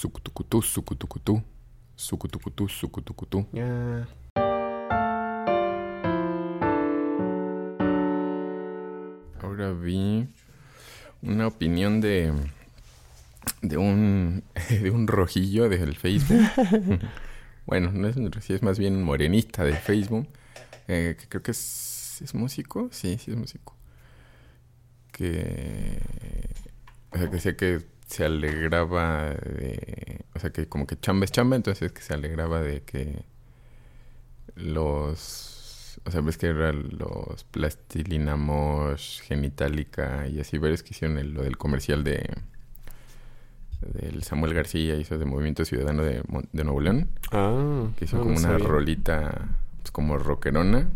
Sucutucutú, sucutucutú. Sucutucutú, sucutucutú. Ya. Ahora vi una opinión de de un de un rojillo del Facebook. bueno, no es un rojillo, es más bien un morenista del Facebook. eh, que creo que es, es músico, sí, sí es músico. Que o sea, que decía que se alegraba de, o sea, que como que chamba es chamba, entonces que se alegraba de que los, o sea, ves que eran los Plastilina Mosh, Genitalica y así varios que hicieron el- lo del comercial de del Samuel García hizo de Movimiento Ciudadano de, de Nuevo León, Ah. que hizo no, como no una rolita pues, como rockerona.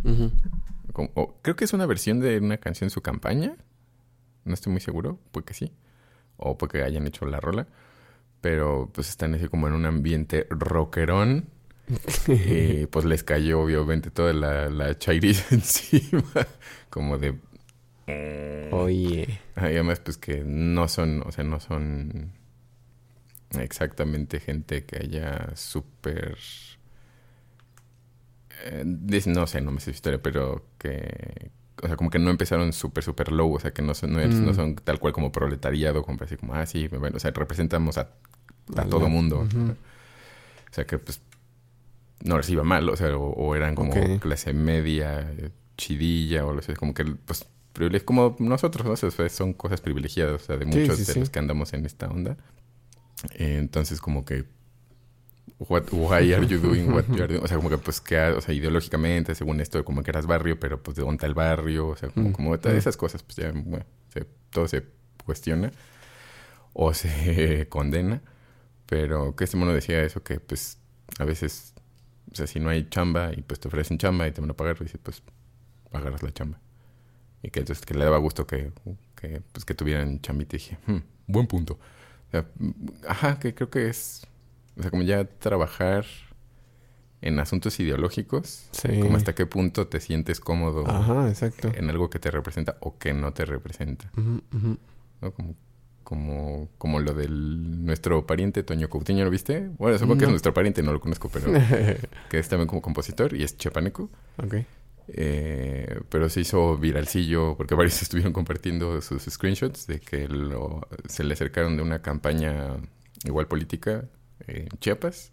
Como- creo que es una versión de una canción su campaña. No estoy muy seguro, puede que sí. O puede que hayan hecho la rola. Pero pues están así como en un ambiente rockerón. y pues les cayó obviamente toda la, la chairiza encima. como de... Oye. Ah, Y además pues que no son, o sea, no son exactamente gente que haya súper... eh, no sé, no me sé su historia, pero que... O sea, como que no empezaron súper, súper low. O sea, que no son, no, Mm. no son tal cual como proletariado, como así como, ah, sí, bueno, o sea, representamos a, a todo mundo. O sea, que pues no les iba mal, o sea, o, o eran como clase media, eh, chidilla, o lo sé, como que, pues, como nosotros, ¿no? O sea, son cosas privilegiadas, o sea, de Sí, muchos sí, de sí. los que andamos en esta onda. Eh, entonces, como que, what, why are you doing what you are doing? O sea, como que, pues, que, o sea, ideológicamente, según esto, como que eras barrio, pero, pues, ¿de dónde está el barrio? O sea, como, Mm, como todas mm. esas cosas, pues, ya, bueno, se- todo se cuestiona o se condena. Pero que este mono decía eso, que pues a veces, o sea, si no hay chamba y pues te ofrecen chamba y te van a pagar, dices, pues agarras la chamba. Y que entonces que le daba gusto que, que, pues, que tuvieran chambita. Y dije, "Hmm, buen punto. O sea, mm, ajá, que creo que es, o sea, como ya trabajar en asuntos ideológicos, Sí. como hasta qué punto te sientes cómodo Ajá, exacto. en algo que te representa o que no te representa. ¿no? Como, como, como lo del nuestro pariente Toño Coutinho, ¿lo viste? Bueno, supongo que es No. nuestro pariente, no lo conozco, pero que es también como compositor y es chapaneco. ok. Eh, pero se hizo viralcillo porque varios estuvieron compartiendo sus screenshots de que lo, se le acercaron de una campaña igual política en Chiapas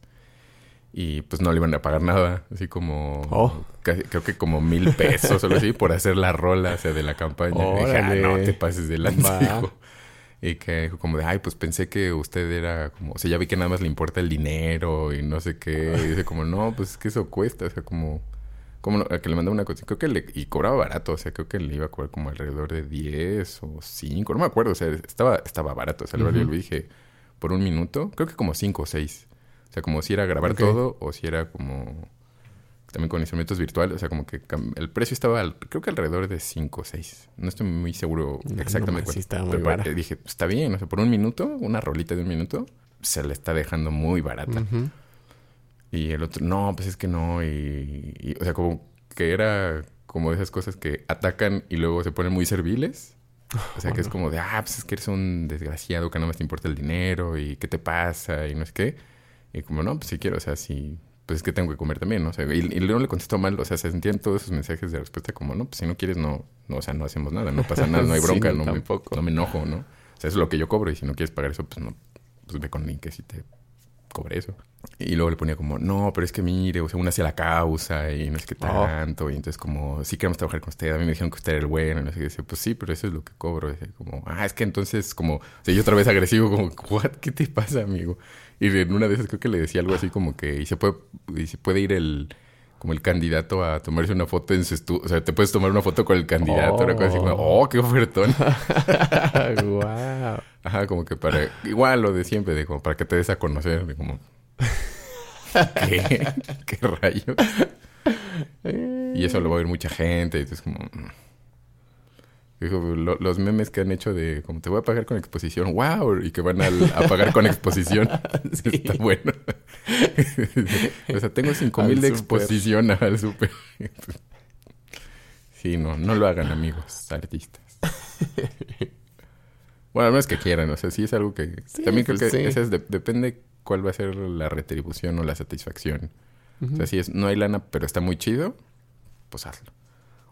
y pues no le iban a pagar nada, así como Oh. casi- creo que como mil pesos o algo así por hacer la rola o sea, de la campaña. Y dije, ah, no te pases de lanza. Y que dijo como de, ay, pues pensé que usted era como, o sea, ya vi que nada más le importa el dinero y no sé qué. Y dice como, no, pues es que eso cuesta, o sea, como, como no- a que le mandaba una cosa, creo que le, y cobraba barato, o sea, creo que le iba a cobrar como alrededor de 10 o 5, no me acuerdo, o sea, estaba, estaba barato, o sea, yo Ujú. lo dije por un minuto, creo que como 5 o 6. O sea, como si era grabar todo o si era como también con instrumentos virtuales, o sea, como que el precio estaba al- creo que alrededor de 5 o 6. No estoy muy seguro No, exactamente nomás sí cuánto. estaba muy eh, dije, está bien, o sea, por un minuto, una rolita de un minuto, se le está dejando muy barata. Y el otro, no, pues es que no. Y, y, o sea, como que era como de esas cosas que atacan y luego se ponen muy serviles. O sea, que es como de, ah, pues es que eres un desgraciado que no más te importa el dinero y qué te pasa y no es qué. Y como, no, pues sí quiero, o sea, sí, pues es que tengo que comer también, ¿no? O sea, y, y luego le contestó mal, o sea, se sentían todos esos mensajes de respuesta como, no, pues si no quieres, no, no o sea, no hacemos nada, no pasa nada, no hay Sí, bronca, no, no, me, no me enojo, ¿no? O sea, eso es lo que yo cobro y si no quieres pagar eso, pues no, pues ve con Link que si te cobre eso. Y luego le ponía como, no, pero es que mire, o sea, una hacia la causa y no es que Oh. tanto. Y entonces como, sí queremos trabajar con usted. A mí me dijeron que usted era el bueno. Y no sé qué. Dice, pues sí, pero eso es lo que cobro. Y como, ah, es que entonces como, o sea, yo otra vez agresivo, como, what, ¿qué te pasa, amigo? Y en una de esas creo que le decía algo así como que, y se puede, y se puede ir el, como el candidato a tomarse una foto en su estudio. O sea, te puedes tomar una foto con el candidato. Una cosa así como, oh, qué ofertón. Guau. Ajá, como que para... Igual lo de siempre, de como para que te des a conocer, de como... ¿Qué? ¿Qué rayo? Y eso lo va a ver mucha gente, y entonces como... Dijo, lo- los memes que han hecho de como te voy a pagar con exposición, wow, y que van al- a pagar con exposición. Está bueno. o sea, tengo cinco Al mil de exposición al super. sí, no, no lo hagan, amigos, artistas. Bueno, al menos que quieran, o sea, sí es algo que... Sí, también creo pues que sí. es de- depende cuál va a ser la retribución o la satisfacción. O sea, si es, no hay lana, pero está muy chido, pues hazlo.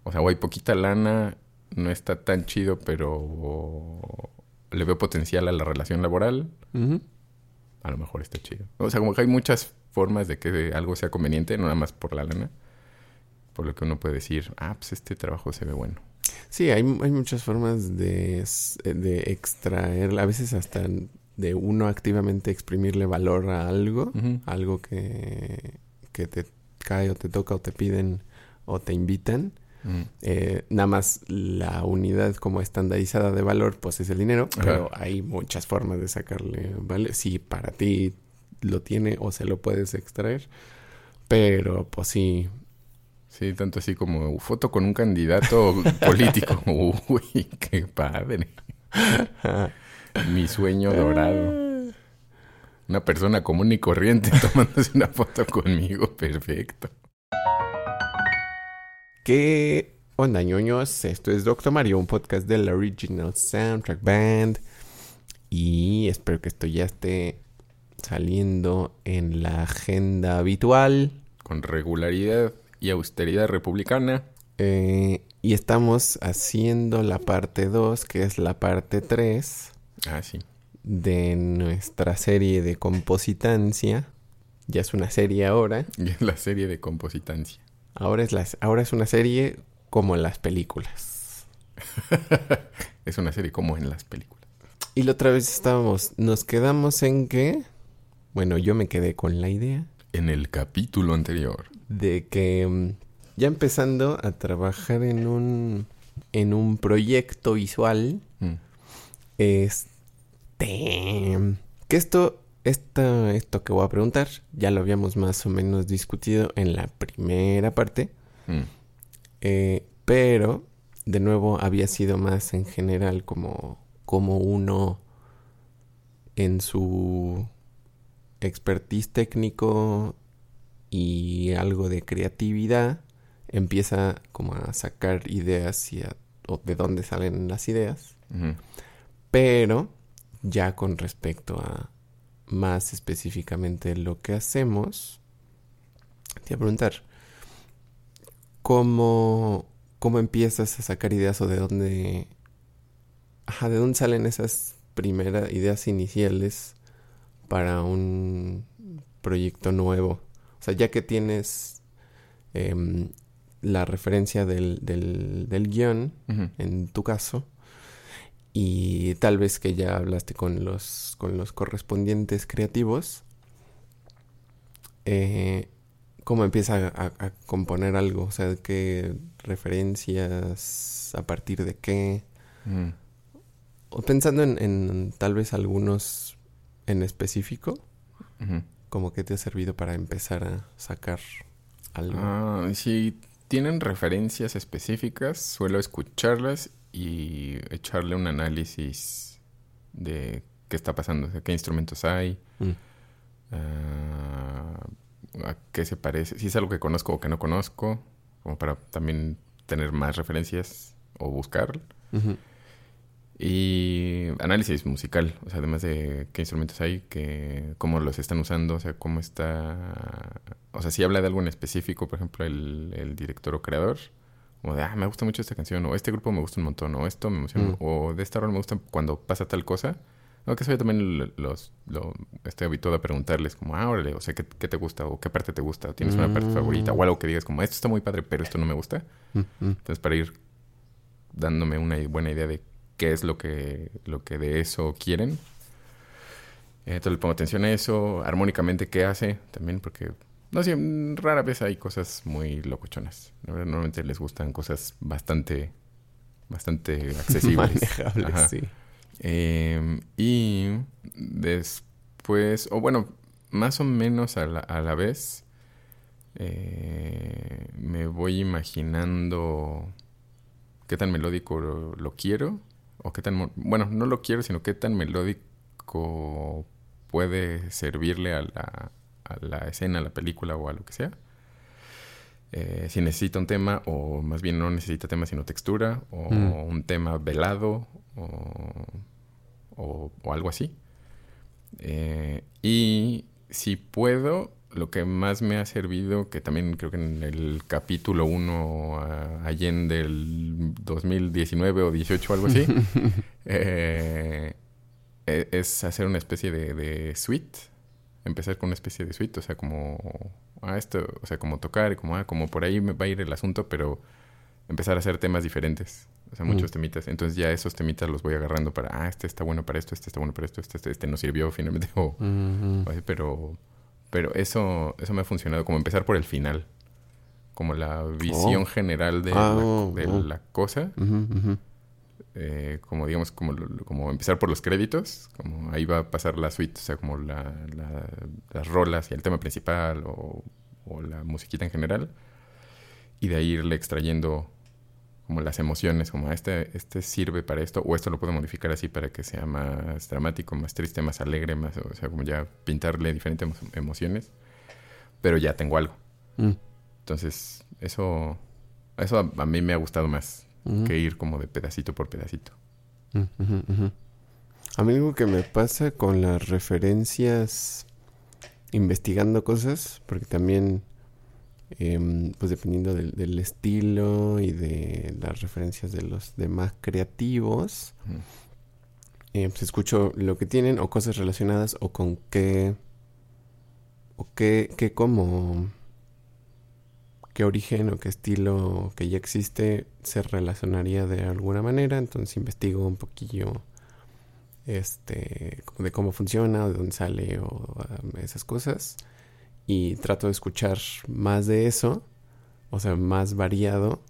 O sea, o hay poquita lana, no está tan chido, pero le veo potencial a la relación laboral, a lo mejor está chido. O sea, como que hay muchas formas de que algo sea conveniente, no nada más por la lana. Por lo que uno puede decir, ah, pues este trabajo se ve bueno. Sí, hay, hay muchas formas de, s- de extraer, a veces hasta de uno activamente exprimirle valor a algo, algo que, que te cae o te toca o te piden o te invitan. Mm. Eh, nada más la unidad como estandarizada de valor, pues es el dinero, Ajá. pero hay muchas formas de sacarle, ¿vale? Si para ti lo tiene o se lo puedes extraer, pero pues sí, Sí, tanto así como foto con un candidato político. Uy, qué padre. Mi sueño dorado. Una persona común y corriente tomándose una foto conmigo. Perfecto. ¿Qué onda, ñoños? Esto es Doctor Mario, un podcast del Original Soundtrack Band. Y espero que esto ya esté saliendo en la agenda habitual. Con regularidad y austeridad republicana. Eh, y estamos haciendo la parte 2, que es la parte 3 Ah, sí. de nuestra serie de compositancia. Ya es una serie ahora. Y es la serie de compositancia. Ahora es, las, ahora es una serie como las películas. Es una serie como en las películas. Y la otra vez estábamos, nos quedamos en que, bueno, yo me quedé con la idea En el capítulo anterior. de que mm, ya empezando a trabajar en un, en un proyecto visual, Mm. este, que esto, esta, esto que voy a preguntar, ya lo habíamos más o menos discutido en la primera parte, Mm. eh, pero de nuevo había sido más en general como, como uno en su expertise técnico y algo de creatividad empieza como a sacar ideas y a- o de dónde salen las ideas, pero ya con respecto a más específicamente lo que hacemos, te iba a preguntar, ¿cómo, cómo empiezas a sacar ideas o de dónde, ajá, de dónde salen esas primeras ideas iniciales para un proyecto nuevo? O sea, ya que tienes em, la referencia del, del, del guion, en tu caso, y tal vez que ya hablaste con los, con los correspondientes creativos, eh, ¿cómo empieza a, componer algo? O sea, ¿qué referencias? ¿A partir de qué? Mm. O pensando en, en tal vez algunos en específico, Ujú. como que te ha servido para empezar a sacar algo. Ah, si tienen referencias específicas, suelo escucharlas y echarle un análisis de qué está pasando, o sea, qué instrumentos hay, Mm. ah, a qué se parece, si es algo que conozco o que no conozco, como para también tener más referencias o buscar. Ujú. Y análisis musical, o sea, además de qué instrumentos hay, que, cómo los están usando, o sea, cómo está... O sea, si habla de algo en específico, por ejemplo, el, el director o creador, como de, ah, me gusta mucho esta canción, o este grupo me gusta un montón, o esto me emociona, Mm. o de esta hora me gusta cuando pasa tal cosa. No, que eso yo también lo- los, lo, estoy habituado a preguntarles como, ah, órale, o sea, ¿qué, qué te gusta? ¿O qué parte te gusta? ¿O tienes una parte Mm. favorita? O algo que digas como, esto está muy padre, pero esto no me gusta. Mm, mm. Entonces, para ir dándome una buena idea de qué es lo que, lo que de eso quieren. Eh, Entonces le pongo atención a eso, armónicamente qué hace también, porque no sé, mm, rara vez hay cosas muy locochonas. Normalmente les gustan cosas bastante, bastante accesibles. Manejable, Ajá. sí. Eh, y después, o bueno, más o menos a la, a la vez, eh, me voy imaginando qué tan melódico lo, lo quiero, o qué tan, bueno, no lo quiero, sino qué tan melódico puede servirle a la, a la escena, a la película o a lo que sea. Eh, si necesita un tema, o más bien no necesita tema, sino textura, o Mm. un tema velado, o, o- o algo así. Eh, y si puedo, lo que más me ha servido, que también creo que en el capítulo 1, allende del 2019 o 18 o algo así, eh, e, es hacer una especie de, de, suite. Empezar con una especie de suite, o sea, como, ah, esto, o sea, como tocar, como, ah, como por ahí me va a ir el asunto, pero empezar a hacer temas diferentes. O sea, muchos temitas. Entonces ya esos temitas los voy agarrando para, ah, este está bueno para esto, este está bueno para esto, este, este, este no sirvió finalmente. O, pero pero eso, eso me ha funcionado, como empezar por el final. Como la visión oh. general de, la, ah, de oh. la, cosa. Eh, como digamos, como, como empezar por los créditos. Como ahí va a pasar la suite, o sea, como la, las rolas y el tema principal o, o la musiquita en general. Y de ahí irle extrayendo como las emociones, como este, este sirve para esto, o esto lo puedo modificar así para que sea más dramático, más triste, más alegre, más, o sea, como ya pintarle diferentes emociones, pero ya tengo algo. Mm. Entonces, eso, eso a, mí me ha gustado más que ir como de pedacito por pedacito. Mm, a mí algo que me pasa con las referencias investigando cosas, porque también Em, pues dependiendo del, estilo y de las referencias de los demás creativos, eh, pues escucho lo que tienen o cosas relacionadas o con qué, o qué, qué como, qué origen o qué estilo que ya existe se relacionaría de alguna manera, entonces investigo un poquillo este de cómo funciona o de dónde sale o um, esas cosas y trato de escuchar más de eso, o sea, más variado,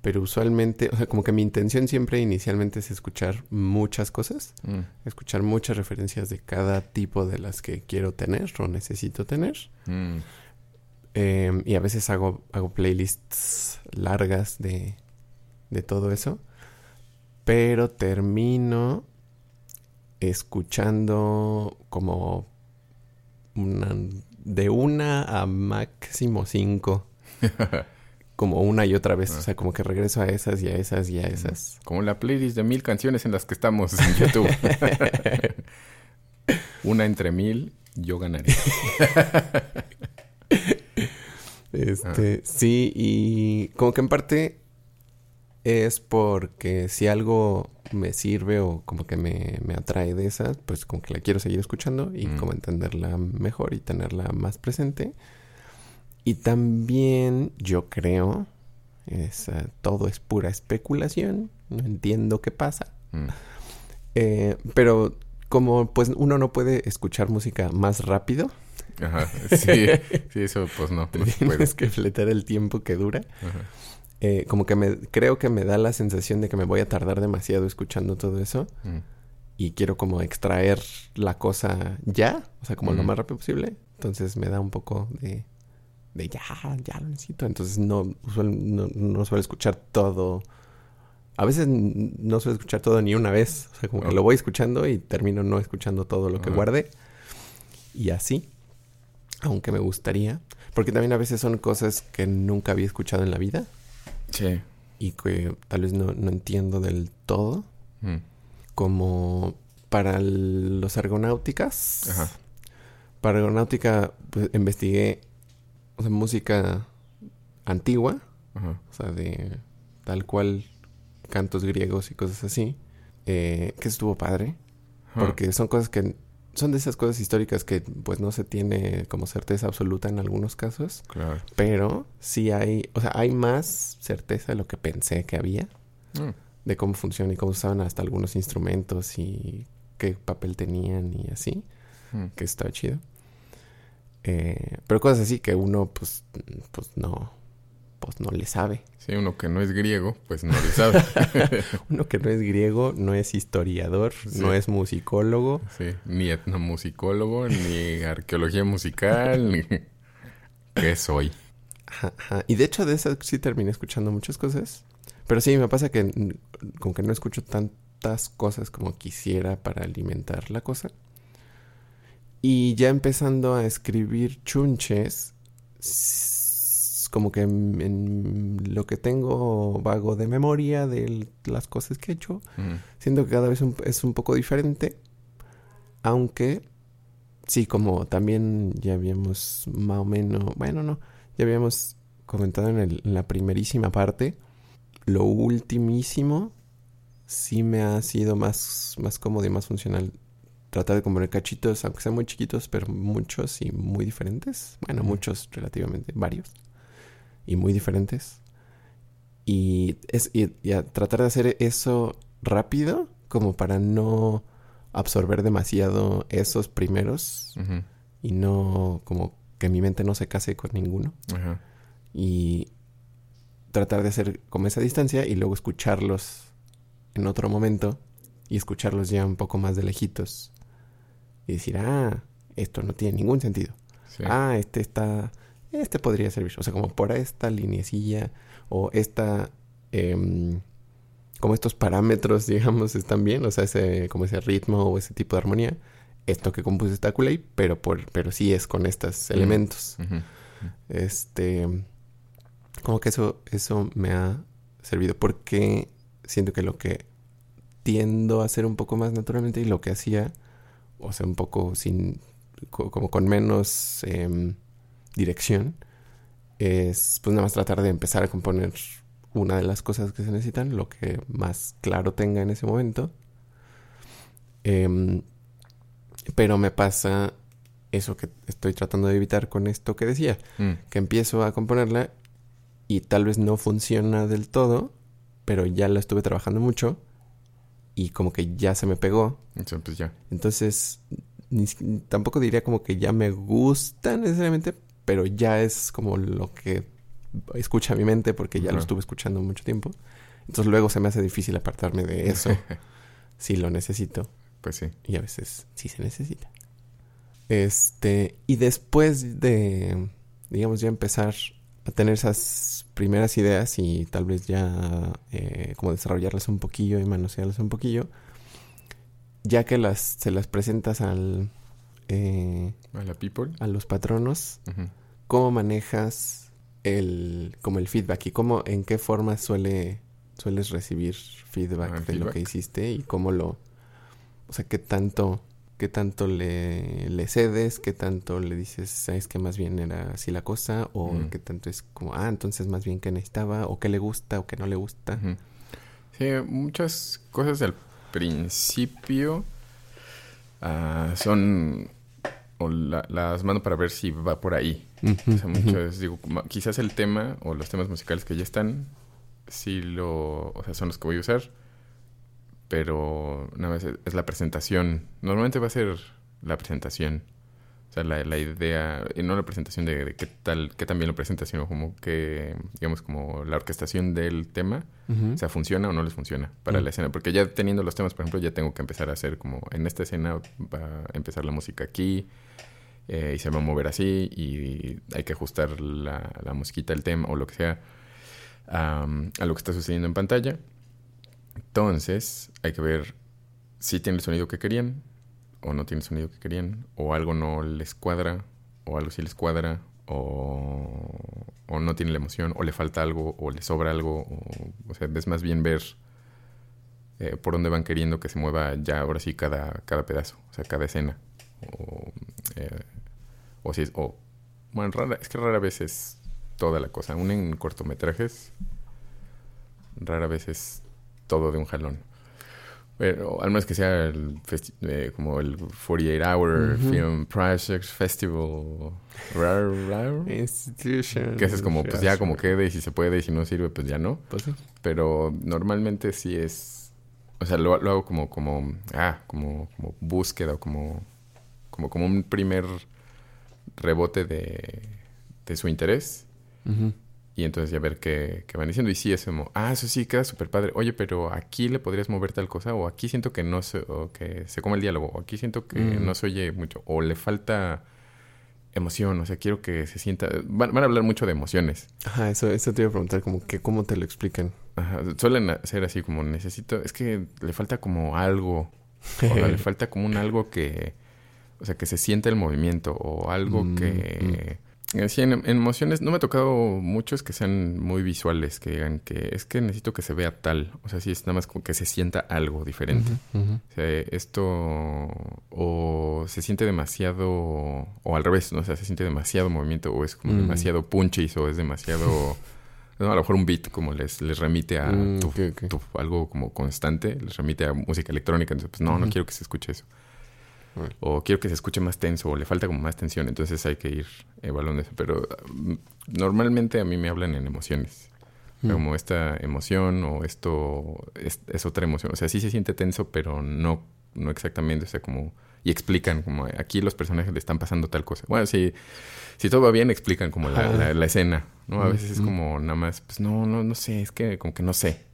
pero usualmente, o sea, como que mi intención siempre inicialmente es escuchar muchas cosas, mm. escuchar muchas referencias de cada tipo de las que quiero tener o necesito tener. Mm. Em, y a veces hago, hago playlists largas de, de todo eso, pero termino escuchando como una de una a máximo cinco. como una y otra vez. O sea, como que regreso a esas y a esas y a esas. Como la playlist de mil canciones en las que estamos en YouTube. una entre mil, yo ganaré. este, ah. sí, y como que en parte es porque si algo me sirve o como que me, atrae de esa, pues como que la quiero seguir escuchando y mm. como entenderla mejor y tenerla más presente. Y también yo creo, es, todo es pura especulación, no entiendo qué pasa. Mm. Eh, pero como pues uno no puede escuchar música más rápido. Ajá, sí, sí, eso pues no. no Tienes que fletar el tiempo que dura. Ajá eh, como que me creo que me da la sensación de que me voy a tardar demasiado escuchando todo eso mm. y quiero como extraer la cosa ya, o sea, como lo más rápido posible. Entonces me da un poco de, de ya, ya lo necesito. Entonces no, no, no suelo escuchar todo. A veces no suelo escuchar todo ni una vez. O sea, como que lo voy escuchando y termino no escuchando todo lo que guardé. Y así. Aunque me gustaría. Porque también a veces son cosas que nunca había escuchado en la vida. Sí. Y que tal vez no, entiendo del todo. Mm. Como para los argonáuticas. Ajá. Para argonáutica pues, investigué o sea, música antigua. Ajá. O sea, de tal cual cantos griegos y cosas así. Eh, que estuvo padre. Porque son cosas que son de esas cosas históricas que pues no se tiene como certeza absoluta en algunos casos. Claro. Pero sí hay, o sea, hay más certeza de lo que pensé que había. Mm. De cómo funciona y cómo usaban hasta algunos instrumentos y qué papel tenían y así. Mm. Que está chido. Eh, pero cosas así que uno pues, pues no, pues no le sabe. Sí, uno que no es griego, pues no le sabe. uno que no es griego, no es historiador, no es musicólogo. Sí, ni etnomusicólogo, ni arqueología musical, ni... ¿Qué soy? Y de hecho de eso sí terminé escuchando muchas cosas. Pero sí, me pasa que como que no escucho tantas cosas como quisiera para alimentar la cosa. Y ya empezando a escribir chunches como que en, lo que tengo vago de memoria de las cosas que he hecho, siento que cada vez es un poco diferente, aunque sí, como también ya habíamos más o menos, bueno, no, ya habíamos comentado en, el, en la primerísima parte, lo ultimísimo sí me ha sido más, más cómodo y más funcional tratar de componer cachitos, aunque sean muy chiquitos, pero muchos y muy diferentes. Bueno, muchos relativamente, varios. Y muy diferentes. Y, es, y, tratar de hacer eso rápido, como para no absorber demasiado esos primeros. Y no, como que mi mente no se case con ninguno. Y tratar de hacer como esa distancia y luego escucharlos en otro momento y escucharlos ya un poco más de lejitos y decir, ah, esto no tiene ningún sentido. Ah, este está, este podría servir. O sea, como por esta linecilla o esta, em, como estos parámetros, digamos, están bien. O sea, ese, como ese ritmo o ese tipo de armonía. Esto que compuse está Kulei, pero por, pero sí es con estos elementos. Este, como que eso, eso me ha servido porque siento que lo que tiendo a hacer un poco más naturalmente y lo que hacía o sea, un poco sin, como con menos em, dirección, es pues nada más tratar de empezar a componer una de las cosas que se necesitan, lo que más claro tenga en ese momento. Em, pero me pasa eso que estoy tratando de evitar con esto que decía, mm. que empiezo a componerla y tal vez no funciona del todo, pero ya la estuve trabajando mucho y como que ya se me pegó. Entonces, ya. Entonces, tampoco diría como que ya me gusta necesariamente, pero ya es como lo que escucha mi mente porque ya lo estuve escuchando mucho tiempo. Entonces luego se me hace difícil apartarme de eso si lo necesito. Pues sí. Y a veces sí se necesita. Este, y después de, digamos, ya empezar a tener esas primeras ideas y tal vez ya eh, como desarrollarlas un poquillo y manosearlas un poquillo, ya que las se las presentas al eh, a la people, a los patronos, cómo manejas el como el feedback y cómo en qué forma suele sueles recibir feedback ah, de lo que hiciste y cómo lo o sea qué tanto qué tanto le, le, cedes, qué tanto le dices, sabes que más bien era así la cosa, o qué tanto es como, ah, entonces más bien qué necesitaba, o qué le gusta, o qué no le gusta. Sí, muchas cosas al principio ah, son, o las mando para ver si va por ahí. O sea, muchas, digo, quizás el tema o los temas musicales que ya están, sí lo, o sea, son los que voy a usar pero nada más es la presentación. Normalmente va a ser la presentación. O sea, la, la idea, y no la presentación de, qué tal, qué también lo presenta, sino como que, digamos, como la orquestación del tema, o sea, funciona o no les funciona para la escena. Porque ya teniendo los temas, por ejemplo, ya tengo que empezar a hacer como, en esta escena va a empezar la música aquí, eh, y se va a mover así, y hay que ajustar la, la musiquita, el tema, o lo que sea, a lo que está sucediendo en pantalla. Entonces, hay que ver si tiene el sonido que querían o no tiene el sonido que querían, o algo no les cuadra, o algo sí les cuadra, o, o no tiene la emoción, o le falta algo, o le sobra algo, o, sea, es más bien ver eh, por dónde van queriendo que se mueva ya ahora sí cada, cada pedazo, o sea, cada escena. O, eh, o si es, o, bueno, rara, es que rara vez es toda la cosa. Aún en cortometrajes, rara vez es todo de un jalón. Pero al menos que sea el eh, como el 48 Hour Film Project Festival Institution. Que es como, pues ya como quede y si se puede y si no sirve, pues ya no. Pues Pero normalmente sí es, o sea, lo, hago como, como, ah, como, como búsqueda o como, como, como un primer rebote de, de su interés. Y entonces ya ver qué, qué van diciendo. Y sí, es como, ah, eso sí, queda súper padre. Oye, pero aquí le podrías mover tal cosa. O aquí siento que no se, o que se come el diálogo. O aquí siento que mm. no se oye mucho. O le falta emoción. O sea, quiero que se sienta... Van, a hablar mucho de emociones. Ajá, eso, eso te iba a preguntar. Como que, ¿cómo te lo explican? Ajá, suelen ser así como, necesito... Es que le falta como algo. o le falta como un algo que... O sea, que se sienta el movimiento. O algo mm, que... Mm Eh, Sí, en, en emociones no me ha tocado muchos que sean muy visuales, que digan que es que necesito que se vea tal. O sea, sí es nada más como que se sienta algo diferente. O sea, esto o se siente demasiado, o al revés, ¿no? O sea, se siente demasiado movimiento o es como Mm. demasiado punches o es demasiado... no, a lo mejor un beat como les, les remite a Mm, tu- ok, ok. tu- algo como constante, les remite a música electrónica. Entonces, pues no, no quiero que se escuche eso. O quiero que se escuche más tenso o le falta como más tensión. Entonces hay que ir evaluando eso. Pero mm, normalmente a mí me hablan en emociones. Mm. Como esta emoción o esto es, es otra emoción. O sea, sí se siente tenso, pero no, no exactamente. O sea, como... Y explican como aquí los personajes le están pasando tal cosa. Bueno, si, si todo va bien, explican como la, Ajá. la- la escena, ¿no? A veces es como nada más, pues no, no, no sé, es que como que no sé.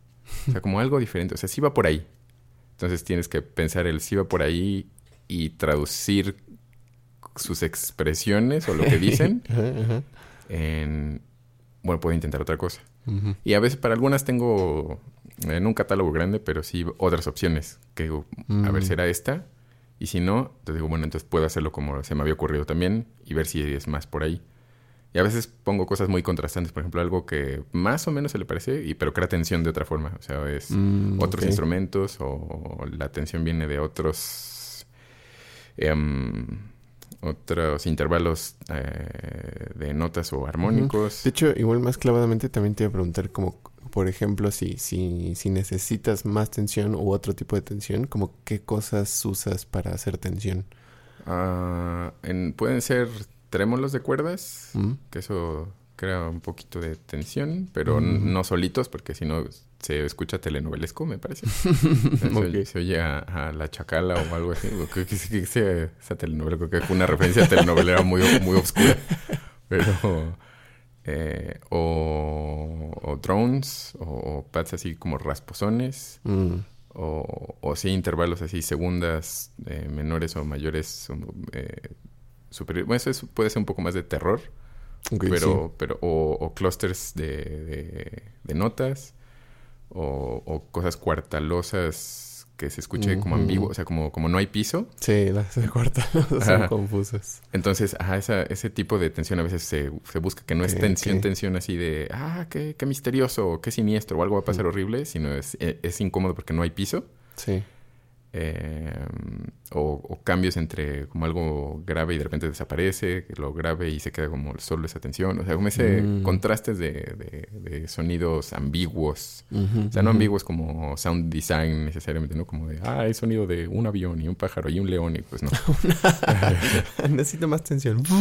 O sea, como algo diferente. O sea, sí va por ahí. Entonces tienes que pensar el sí va por ahí y traducir sus expresiones o lo que dicen Ajá, ajá. en... Bueno, puedo intentar otra cosa. Y a veces para algunas tengo en un catálogo grande, pero sí otras opciones. Que digo, a ver, Mm. ¿será esta? Y si no, entonces digo, bueno, entonces puedo hacerlo como se me había ocurrido también y ver si es más por ahí. Y a veces pongo cosas muy contrastantes, por ejemplo, algo que más o menos se le parece, y, pero crea tensión de otra forma. O sea, es Mm, otros instrumentos o la tensión viene de otros em, otros intervalos eh, de notas o armónicos. De hecho, igual más clavadamente también te iba a preguntar como, por ejemplo, si, si, si necesitas más tensión u otro tipo de tensión, como qué cosas usas para hacer tensión. Ah, en- pueden ser trémolos de cuerdas, que eso crea un poquito de tensión, pero Mm. no solitos, porque si no se escucha telenovelesco, me parece. se, Ok. se oye a, a la chacala o algo así. o que, que, que sea esa telenovela, creo que fue una referencia a telenovelera muy, muy oscura. Pero... eh, o, o drones, o, o pads así como rasposones, Mm. o, o sí intervalos así, segundas eh, menores o mayores eh, superiores. Bueno, eso es- puede ser un poco más de terror, Pero, pero o, o clusters de, de- de notas, o, o cosas cuartalosas que se escuche como ambiguo, o sea, como, como no hay piso. Sí, las cuartas son confusas. Entonces, ajá, esa, ese tipo de tensión a veces se, se busca, que no es Ok, tensión, tensión así de, ah, qué, qué misterioso, o qué siniestro, o algo va a pasar horrible, sino es, e- es incómodo porque no hay piso. Sí. Eh, o, o cambios entre como algo grave y de repente desaparece, lo grave y se queda como solo esa tensión, o sea, como ese Mm. contrastes de, de- de sonidos ambiguos, o sea, no ambiguos como sound design necesariamente, ¿no? Como de, ah, hay sonido de un avión y un pájaro y un león y pues no. Necesito más tensión.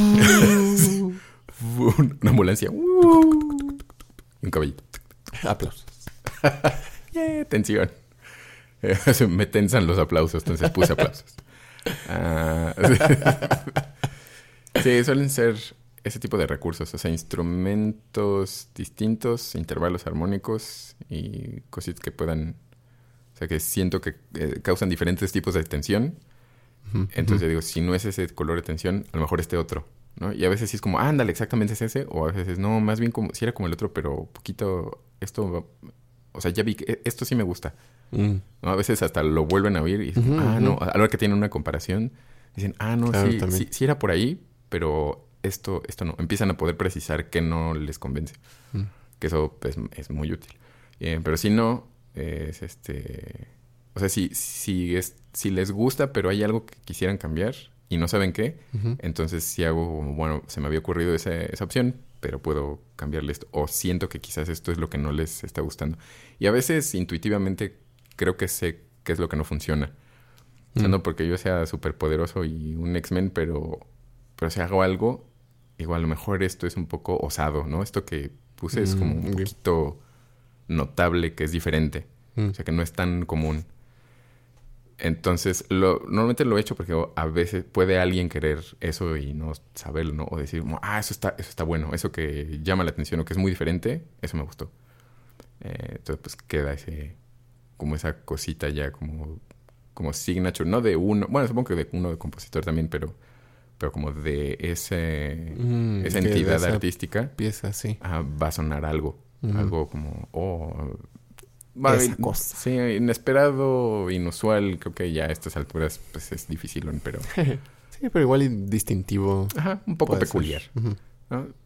Una ambulancia y un caballito. Aplausos. Yeah, tensión. Me tensan los aplausos, entonces puse aplausos. Ah, sí, suelen ser ese tipo de recursos, o sea, instrumentos distintos, intervalos armónicos y cositas que puedan, o sea, que siento que eh, causan diferentes tipos de tensión. Entonces yo digo, si no es ese color de tensión, a lo mejor este otro, ¿no? Y a veces sí es como, ándale, exactamente es ese, o a veces no, más bien como, si era como el otro, pero poquito, esto, o sea, ya vi que e, esto sí me gusta. Mm. ¿no? A veces hasta lo vuelven a oír y dicen, ah, no, a la hora que tienen una comparación, dicen, ah, no, Claro, sí, sí, sí era por ahí, pero esto, esto no. Empiezan a poder precisar que no les convence. Mm. Que eso pues, es muy útil. Eh, pero si no, es este... O sea, si, si, es, si les gusta, pero hay algo que quisieran cambiar y no saben qué, entonces si hago bueno, se me había ocurrido esa, esa opción, pero puedo cambiarle esto. O siento que quizás esto es lo que no les está gustando. Y a veces intuitivamente creo que sé qué es lo que no funciona. O sea, Mm. no porque yo sea súper poderoso y un X-Men, pero, pero si hago algo, igual a lo mejor esto es un poco osado, ¿no? Esto que puse es como Mm, un poquito notable, que es diferente. Mm. O sea, que no es tan común. Entonces, lo, normalmente lo he hecho porque a veces puede alguien querer eso y no saberlo, ¿no? O decir, ah, eso está, eso está bueno, eso que llama la atención o que es muy diferente, eso me gustó. Eh, entonces, pues queda ese, como esa cosita ya como, como signature, no de uno, bueno, supongo que de uno de compositor también, pero, pero como de ese, Mm, esa entidad esa artística, Pieza, sí. ah, va a sonar algo. Algo como, oh, Esa cosa. Sí, inesperado, inusual. Creo que ya a estas alturas pues es difícil, pero... Sí, pero igual distintivo. Ajá, un poco peculiar.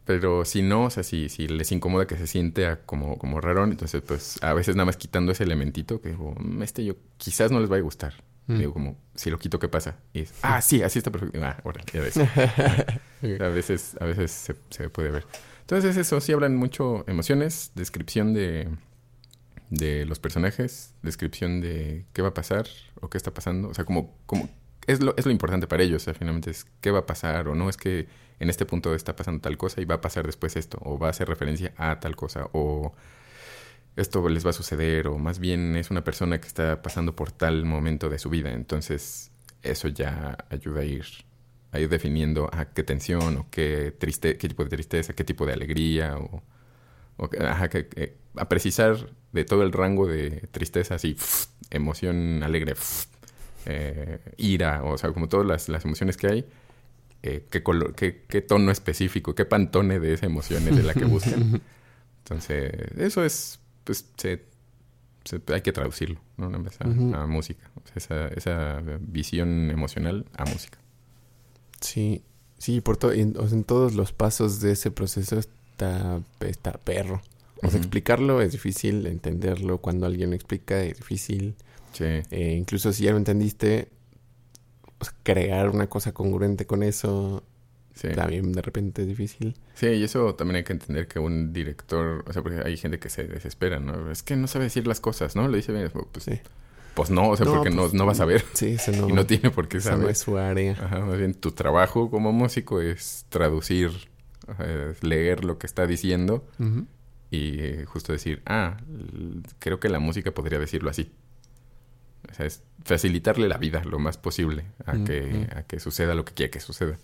Pero si no, o sea, si, si les incomoda que se siente a como, como rarón, entonces pues a veces nada más quitando ese elementito que digo, "Mm, este yo quizás no les vaya a gustar. Mm. Digo como, si lo quito, ¿qué pasa? Y es, ah, sí, así está perfecto. Ah, ahora, ya ves. a veces, a veces se, se puede ver. Entonces eso, sí hablan mucho emociones, descripción de, de los personajes, descripción de qué va a pasar o qué está pasando. O sea, como, como es, lo, es lo importante para ellos, o sea, finalmente es qué va a pasar o no es que en este punto está pasando tal cosa y va a pasar después esto, o va a hacer referencia a tal cosa, o esto les va a suceder, o más bien es una persona que está pasando por tal momento de su vida. Entonces, eso ya ayuda a ir, a ir definiendo a qué tensión, o qué, triste, qué tipo de tristeza, qué tipo de alegría, o, o ajá, que- a precisar de todo el rango de tristeza, así, emoción alegre, eh, ira, o sea, como todas las, las emociones que hay, eh, qué, color, qué, qué tono específico, qué pantone de esa emoción es de la que buscan. Entonces, eso es, pues, se, se- hay que traducirlo, ¿no? A, a música. Esa, esa visión emocional a música. Sí, sí, por todo, en, en todos los pasos de ese proceso está, está perro. O sea, explicarlo es difícil, entenderlo cuando alguien lo explica es difícil. Sí, Eh, incluso si ya lo entendiste, sea, crear una cosa congruente con eso sí. también de repente es difícil. Sí, y eso también hay que entender que un director, o sea, porque hay gente que se desespera, ¿no? Es que no sabe decir las cosas, ¿no? Lo dice bien, pues, Sí. pues no, o sea, No, porque no, pues, no va a saber Sí, eso no, y no tiene por qué eso no saber. es su área. Ajá, más bien tu trabajo como músico es traducir, eh, leer lo que está diciendo y eh, justo decir, ah, creo que la música podría decirlo así. O sea, es facilitarle la vida lo más posible a, Mm, que, mm. a que suceda lo que quiere que suceda.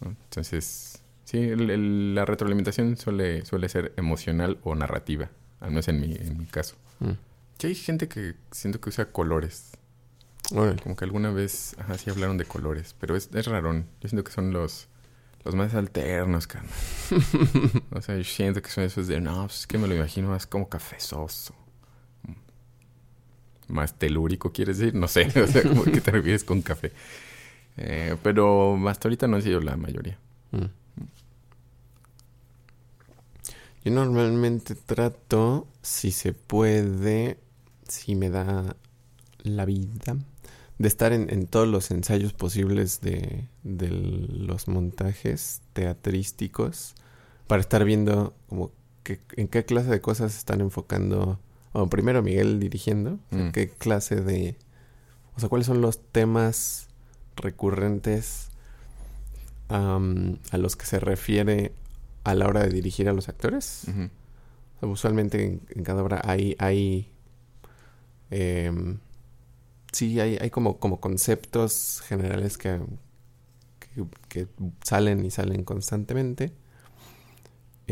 ¿no? Entonces, sí, el- el- la retroalimentación suele, suele ser emocional o narrativa, al menos en mi, en mi caso. Mm. Que hay gente que siento que usa colores. Como que alguna vez, ajá, sí hablaron de colores, pero es, es rarón. Yo siento que son los, los más alternos, carnal. o sea, yo siento que son esos de, no, pues es que me lo imagino más como cafezoso. Más telúrico, ¿quieres decir? No sé, o sea, como que te refieres con café. Eh, pero hasta ahorita no ha sido la mayoría. Mm. Yo normalmente trato, si se puede, si me da la vida, de estar en, en todos los ensayos posibles de, de los montajes teatrísticos para estar viendo como que, en qué clase de cosas están enfocando. Bueno, primero Miguel dirigiendo, o sea, Mm. qué clase de... O sea, cuáles son los temas recurrentes am, a los que se refiere a la hora de dirigir a los actores. Ujú. O sea, usualmente en, en cada obra hay, hay em, sí, hay, hay como, como conceptos generales que, que, que salen y salen constantemente.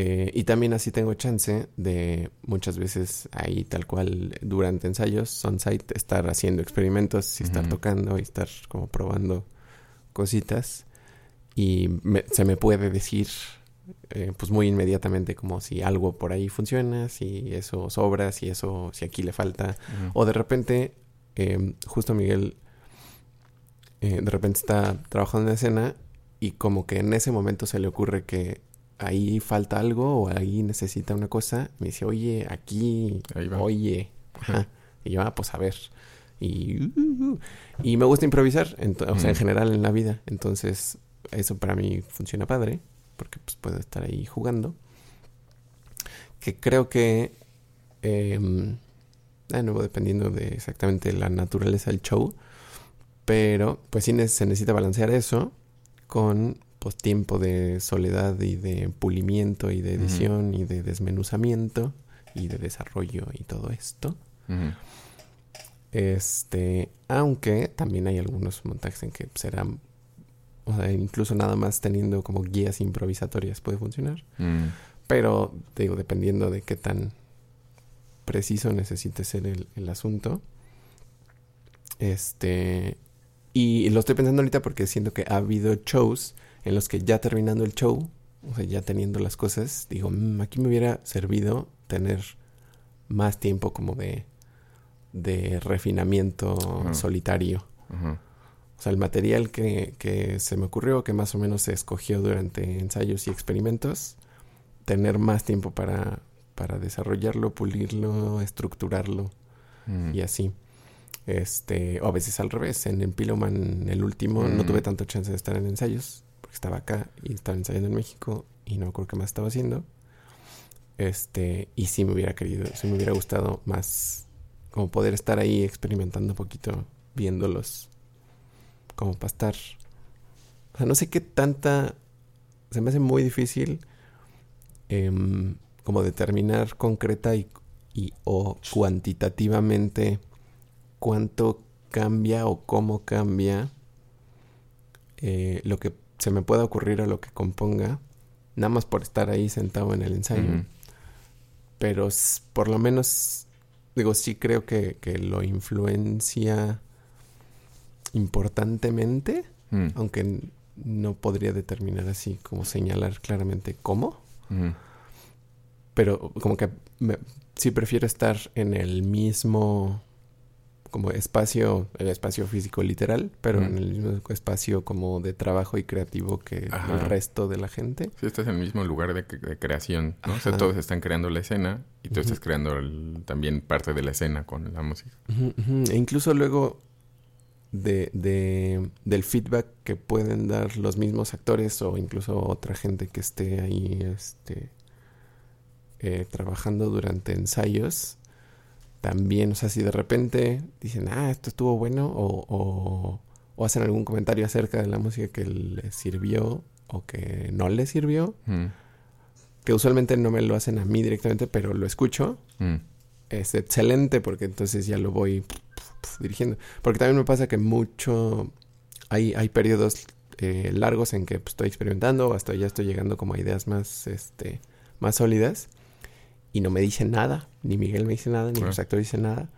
Eh, y también así tengo chance de muchas veces ahí tal cual durante ensayos, on-site, estar haciendo experimentos y estar tocando y estar como probando cositas. Y me- se me puede decir eh, pues muy inmediatamente como si algo por ahí funciona, si eso sobra, si eso, si aquí le falta. O de repente, eh, justo Miguel eh, de repente está trabajando en escena y como que en ese momento se le ocurre que ahí falta algo o ahí necesita una cosa. Me dice, oye, aquí, Ahí va. oye. Ajá. Y yo, ah, pues a ver. Y, uh, uh, uh. y me gusta improvisar, ento- o sea, en Mm. general en la vida. Entonces, eso para mí funciona padre, porque pues puedo estar ahí jugando. Que creo que, eh, de nuevo, dependiendo de exactamente la naturaleza del show, pero pues sí se necesita balancear eso con pues tiempo de soledad y de pulimiento y de edición y de desmenuzamiento y de desarrollo y todo esto. Este, aunque también hay algunos montajes en que será, o sea, incluso nada más teniendo como guías improvisatorias puede funcionar. Mm. Pero, te digo, dependiendo de qué tan preciso necesite ser el, el asunto. Este, y lo estoy pensando ahorita porque siento que ha habido shows en los que ya terminando el show, o sea, ya teniendo las cosas, digo, "Mm, aquí me hubiera servido tener más tiempo como de, de refinamiento solitario. O sea, el material que, que se me ocurrió, que más o menos se escogió durante ensayos y experimentos, tener más tiempo para, para desarrollarlo, pulirlo, estructurarlo Mm. y así. Este, o a veces al revés. En el Piloman, el último, no Mm. tuve tanto chance de estar en ensayos, porque estaba acá y estaba ensayando en México y no acuerdo qué más estaba haciendo. Este, y sí me hubiera querido, sí me hubiera gustado más como poder estar ahí experimentando un poquito, viéndolos, como para estar. O sea, no sé qué tanta. Se me hace muy difícil em, como determinar concreta y, y o cuantitativamente cuánto cambia o cómo cambia eh, lo que se me pueda ocurrir a lo que componga, nada más por estar ahí sentado en el ensayo. Pero por lo menos, digo, sí creo que, que lo influencia importantemente, Mm. aunque no podría determinar así como señalar claramente cómo. Pero como que me- sí prefiero estar en el mismo como espacio, el espacio físico literal, pero en el mismo espacio como de trabajo y creativo que Ajá. el resto de la gente. Sí, estás en el mismo lugar de, de creación, ¿no? O sea, todos están creando la escena y tú estás creando el- también parte de la escena con la música. E incluso luego de, de- del feedback que pueden dar los mismos actores o incluso otra gente que esté ahí este, eh, trabajando durante ensayos. También, o sea, si de repente dicen, ah, esto estuvo bueno, o, o, o hacen algún comentario acerca de la música que les sirvió o que no les sirvió, Mm. que usualmente no me lo hacen a mí directamente, pero lo escucho, Mm. es excelente porque entonces ya lo voy dirigiendo. Porque también me pasa que mucho, hay, hay periodos eh, largos en que pues, estoy experimentando o hasta ya estoy llegando como a ideas más, este, más sólidas y no me dicen nada, ni Miguel me dice nada, ni los actores dicen nada.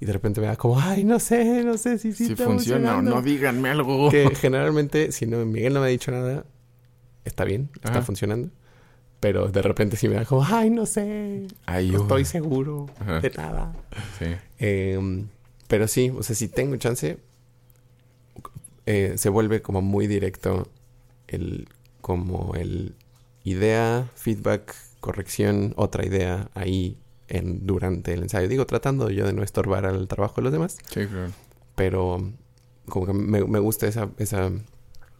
Y de repente me da como, ay, no sé, no sé si sí Si está funciona o funcionando". no, díganme algo. Que generalmente, si no, Miguel no me ha dicho nada, está bien, está funcionando. Pero de repente sí me da como, ay, no sé, Ay, no estoy seguro Ajá. de nada. Sí. Eh, pero sí, o sea, si tengo chance, eh, se vuelve como muy directo el, como el idea, feedback, corrección, otra idea ahí en, durante el ensayo. Digo, tratando yo de no estorbar al trabajo de los demás, Sí, claro. pero como que me, me gusta esa, esa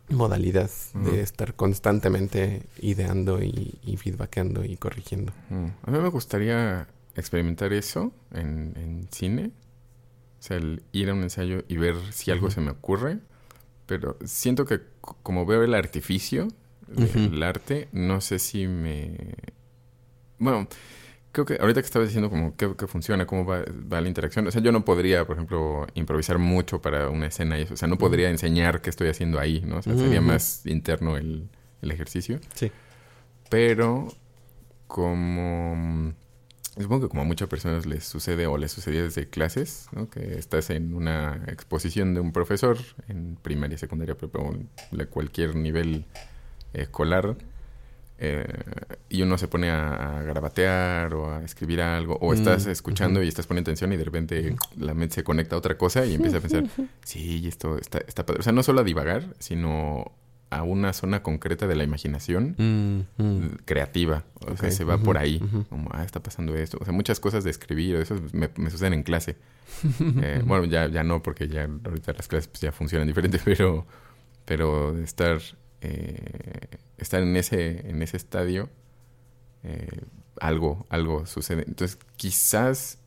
modalidad de estar constantemente ideando y, y feedbackando y corrigiendo. Mm. A mí me gustaría experimentar eso en, en cine. O sea, el ir a un ensayo y ver si algo se me ocurre. Pero siento que como veo el artificio del arte, no sé si me... Bueno, creo que ahorita que estabas diciendo como qué, qué funciona, cómo va, va la interacción. O sea, yo no podría, por ejemplo, improvisar mucho para una escena y eso. O sea, no podría enseñar qué estoy haciendo ahí, ¿no? O sea, sería más interno el, el ejercicio. Sí. Pero como... Supongo que como a muchas personas les sucede o les sucedía desde clases, ¿no? Que estás en una exposición de un profesor en primaria, secundaria, prepa o en cualquier nivel escolar eh, y uno se pone a, a grabatear o a escribir algo o estás Mm, escuchando ujú. y estás poniendo atención y de repente la mente se conecta a otra cosa y empieza a pensar, sí, esto está, está padre. O sea, no solo a divagar, sino a una zona concreta de la imaginación Mm, mm. creativa. O sea, se va por ahí. Como, ah, está pasando esto. O sea, muchas cosas de escribir, eso me, me suceden en clase. Eh, bueno, ya, ya no, porque ya ahorita las clases pues, ya funcionan diferente, pero, pero estar, eh, estar en ese, en ese estadio, eh, algo, algo sucede. Entonces, quizás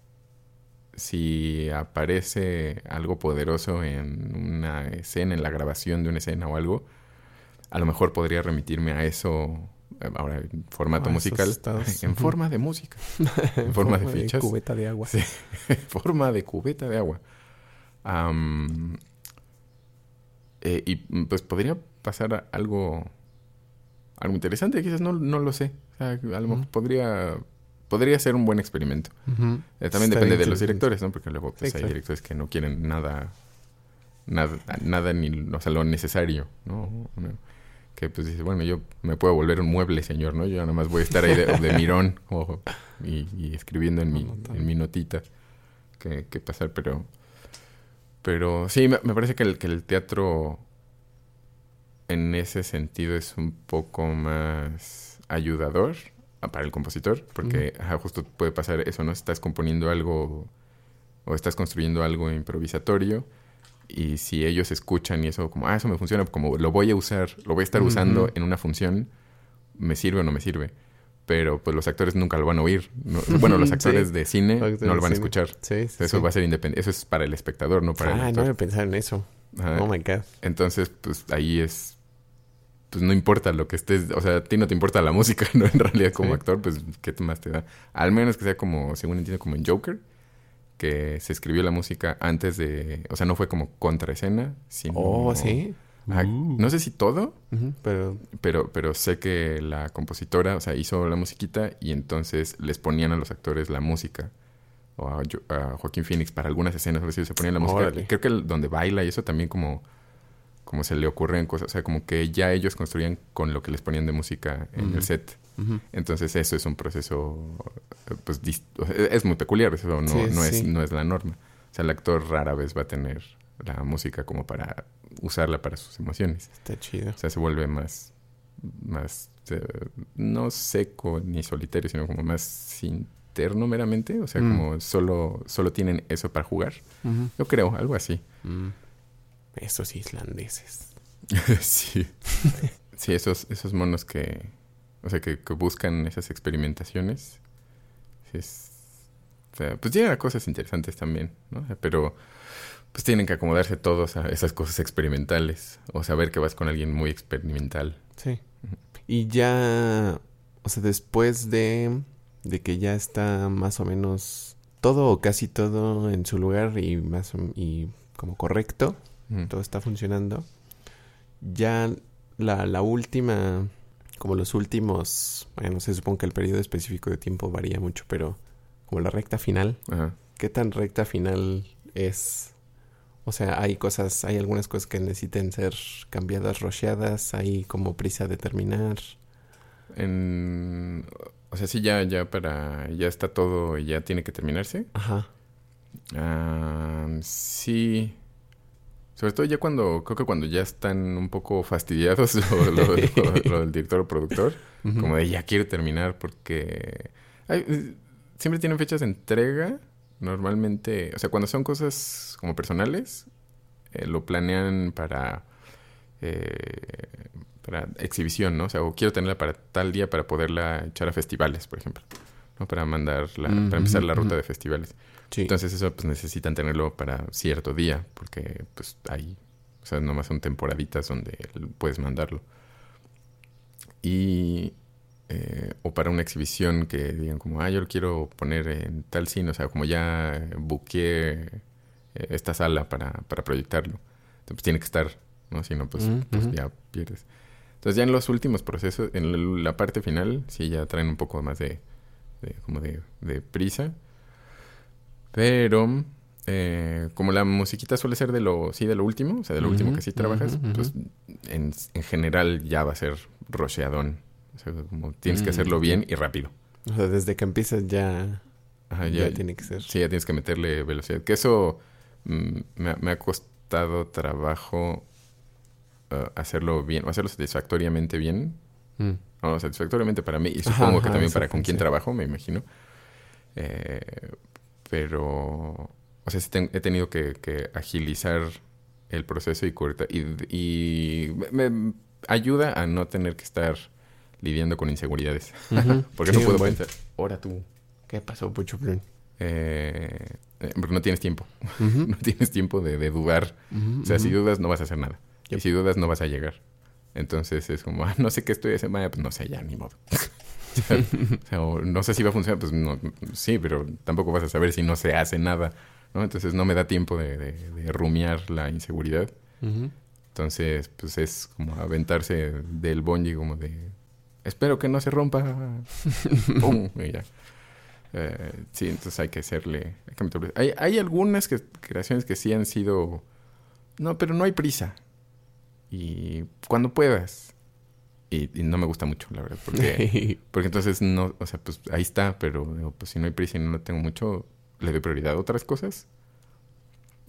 si aparece algo poderoso en una escena, en la grabación de una escena o algo, a lo mejor podría remitirme a eso eh, ahora en formato musical, estados. en forma de música, en forma de fichas. cubeta de agua. Sí. forma de cubeta de agua. Eh, y pues podría pasar algo algo interesante, quizás no, no lo sé. O sea, a lo mejor podría podría ser un buen experimento. Eh, también depende de los directores, ¿no? Porque luego pues, Sí, hay claro. directores que no quieren nada nada nada ni o sea, lo necesario, ¿no? Que pues dice, bueno, yo me puedo volver un mueble, señor, ¿no? Yo nada más voy a estar ahí de, de mirón y, y escribiendo en mi, en mi notita qué, qué pasar, pero Pero sí, me, me parece que el, que el teatro en ese sentido es un poco más ayudador para el compositor, porque ajá, justo puede pasar eso, ¿no? Estás componiendo algo o estás construyendo algo improvisatorio y si ellos escuchan y eso como, ah, eso me funciona, como lo voy a usar, lo voy a estar usando en una función, me sirve o no me sirve. Pero pues los actores nunca lo van a oír. No- bueno, los actores Sí. de cine Actores no lo van a escuchar. Sí, sí, Eso va a ser independiente. Eso es para el espectador, no para el Ah, no actor. había pensado en eso. Ajá. Oh my God. Entonces, pues ahí es. Pues no importa lo que estés. O sea, a ti no te importa la música, ¿no? En realidad, como Sí. actor, pues, ¿qué más te da? Al menos que sea como, según entiendo, como en Joker, que se escribió la música antes de. O sea, no fue como contraescena, sino. Oh, sí. Ajá. Uh. No sé si todo, Pero pero, pero sé que la compositora, o sea, hizo la musiquita y entonces les ponían a los actores la música. O a, Jo- a Joaquín Phoenix para algunas escenas, así, se ponían la música. Órale. Creo que el- donde baila y eso también como, como se le ocurren cosas. O sea, como que ya ellos construían con lo que les ponían de música en el set. Entonces eso es un proceso, pues, es muy peculiar. Eso no, Sí, no, es, sí. no es la norma. O sea, el actor rara vez va a tener la música como para usarla para sus emociones. Está chido. O sea, se vuelve más, más, eh, no seco ni solitario, sino como más interno meramente. O sea, Mm. como solo, solo tienen eso para jugar. Yo creo, algo así. Mm. Esos islandeses. sí. Sí, esos, esos monos que, o sea, que, que buscan esas experimentaciones. Sí, es, o sea, pues llegan a cosas interesantes también, ¿no? O sea, pero pues tienen que acomodarse todos a esas cosas experimentales. O saber que vas con alguien muy experimental. Sí. Y ya, o sea, después de, de que ya está más o menos todo o casi todo en su lugar y más y como correcto, todo está funcionando. Ya la, la última, como los últimos, bueno, se supone que el periodo específico de tiempo varía mucho, pero como la recta final, Ajá. ¿qué tan recta final es? O sea, hay cosas, hay algunas cosas que necesiten ser cambiadas, rocheadas, hay como prisa de terminar. En, o sea, sí, ya, ya para, ya está todo y ya tiene que terminarse. Ajá. Ah, sí. Sobre todo ya cuando, creo que cuando ya están un poco fastidiados lo, lo- lo- lo del director o productor, como de ya quiero terminar porque ay, eh, siempre tienen fechas de entrega. Normalmente, o sea, cuando son cosas como personales, eh, lo planean para, eh, para exhibición, ¿no? O sea, o quiero tenerla para tal día para poderla echar a festivales, por ejemplo. ¿no? Para mandarla, Mm, para empezar la ruta de festivales. Sí. Entonces eso pues necesitan tenerlo para cierto día, porque pues hay, o sea, nomás son temporaditas donde puedes mandarlo. Y, eh, o para una exhibición que digan como, ah, yo lo quiero poner en tal cine, o sea, como ya buqueé eh, esta sala para, para proyectarlo. Entonces pues, tiene que estar, ¿no? Si no, pues, Mm, pues ujú. ya pierdes. Entonces ya en los últimos procesos, en la parte final, sí ya traen un poco más de, de- como de, de prisa. Pero eh, como la musiquita suele ser de lo, sí, de lo último, o sea, de lo último que sí trabajas, pues en, en general ya va a ser rocheadón. O sea, como tienes que Mm, hacerlo bien y rápido. O sea, desde que empiezas ya, Ajá, ya, ya, tiene que ser. sí, ya tienes que meterle velocidad. Que eso mm, me, me ha costado trabajo eh, hacerlo bien, o hacerlo satisfactoriamente bien. Mm. No, satisfactoriamente para mí y Ajá, supongo que ajá, también para con quien sí. trabajo, me imagino. Eh, pero, o sea, he tenido que, que agilizar el proceso y corta y, y me, me ayuda a no tener que estar lidiando con inseguridades. Porque Sí, no puedo pensar, ahora tú, ¿Qué pasó, Pucho eh, eh, no tienes tiempo, no tienes tiempo de, de dudar. O sea, si dudas no vas a hacer nada. Y si dudas no vas a llegar. Entonces es como, ah, no sé qué estoy haciendo, pues no sé, ya, ni modo. o sea, o no sé si va a funcionar, pues no, sí, pero tampoco vas a saber si no se hace nada, ¿no? Entonces no me da tiempo de, de, de rumiar la inseguridad. Entonces, pues es como aventarse del bungee como de, espero que no se rompa. ¡Pum! Y ya. Eh, sí, entonces hay que hacerle... Hay, que hay, hay algunas que- creaciones que sí han sido... No, pero no hay prisa. Y cuando puedas. Y, y no me gusta mucho, la verdad, porque... Porque entonces no, o sea, pues ahí está, pero digo, pues si no hay prisa y no lo tengo mucho, le doy prioridad a otras cosas.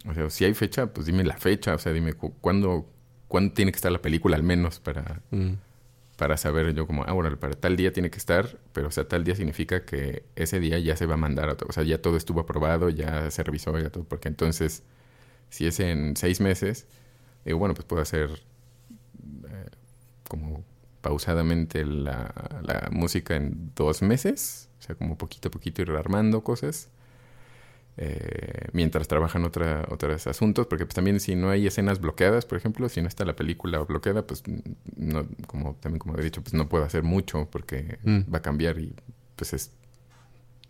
O sea, si hay fecha, pues dime la fecha. O sea, dime cu- cuándo, cuándo tiene que estar la película al menos para, Mm. para saber yo como, ah, bueno, para tal día tiene que estar, pero o sea, tal día significa que ese día ya se va a mandar a. O sea, ya todo estuvo aprobado, ya se revisó, ya todo. Porque entonces, si es en seis meses, digo, bueno, pues puedo hacer como pausadamente la, la música en dos meses. O sea, como poquito a poquito ir armando cosas. eh, mientras trabajan otra, otros asuntos, porque pues también si no hay escenas bloqueadas, por ejemplo, si no está la película bloqueada, pues no, como también como he dicho, pues no puedo hacer mucho porque Mm. va a cambiar y pues es,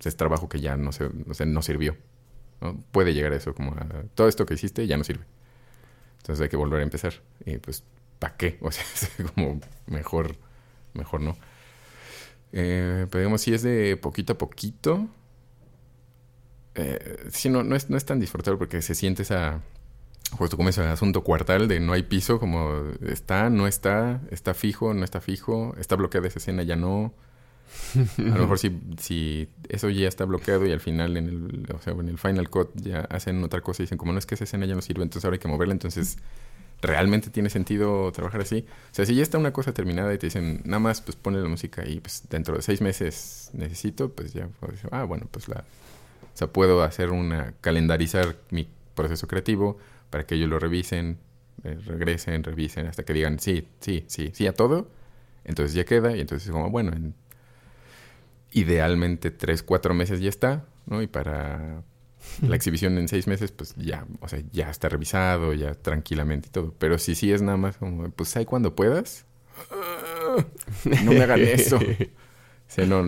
es trabajo que ya no se, o sea, no sirvió. ¿no? Puede llegar a eso, como a, todo esto que hiciste ya no sirve. Entonces hay que volver a empezar. Y pues, ¿para qué? O sea, es como mejor, mejor no. Eh, pero digamos, si es de poquito a poquito, eh, sí, no, no, es, no es tan disfrutable porque se siente esa, justo como ese asunto cuartal de no hay piso, como está, no está, está fijo, no está fijo, está bloqueada esa escena, ya no. A lo mejor si, si eso ya está bloqueado y al final en el, o sea, en el final cut ya hacen otra cosa y dicen como no es que esa escena ya no sirve, entonces ahora hay que moverla, entonces realmente tiene sentido trabajar así. O sea, si ya está una cosa terminada y te dicen nada más pues ponle la música y pues dentro de seis meses necesito, pues ya decir, ah bueno, pues la, o sea, puedo hacer una, calendarizar mi proceso creativo para que ellos lo revisen, eh, regresen, revisen, hasta que digan sí, sí, sí, sí a todo. Entonces ya queda y entonces como, bueno, en, idealmente tres, cuatro meses ya está, ¿no? Y para la exhibición en seis meses, pues ya, o sea, ya está revisado, ya tranquilamente y todo. Pero si sí es nada más como, pues ahí cuando puedas, no me hagan eso. O sea, no,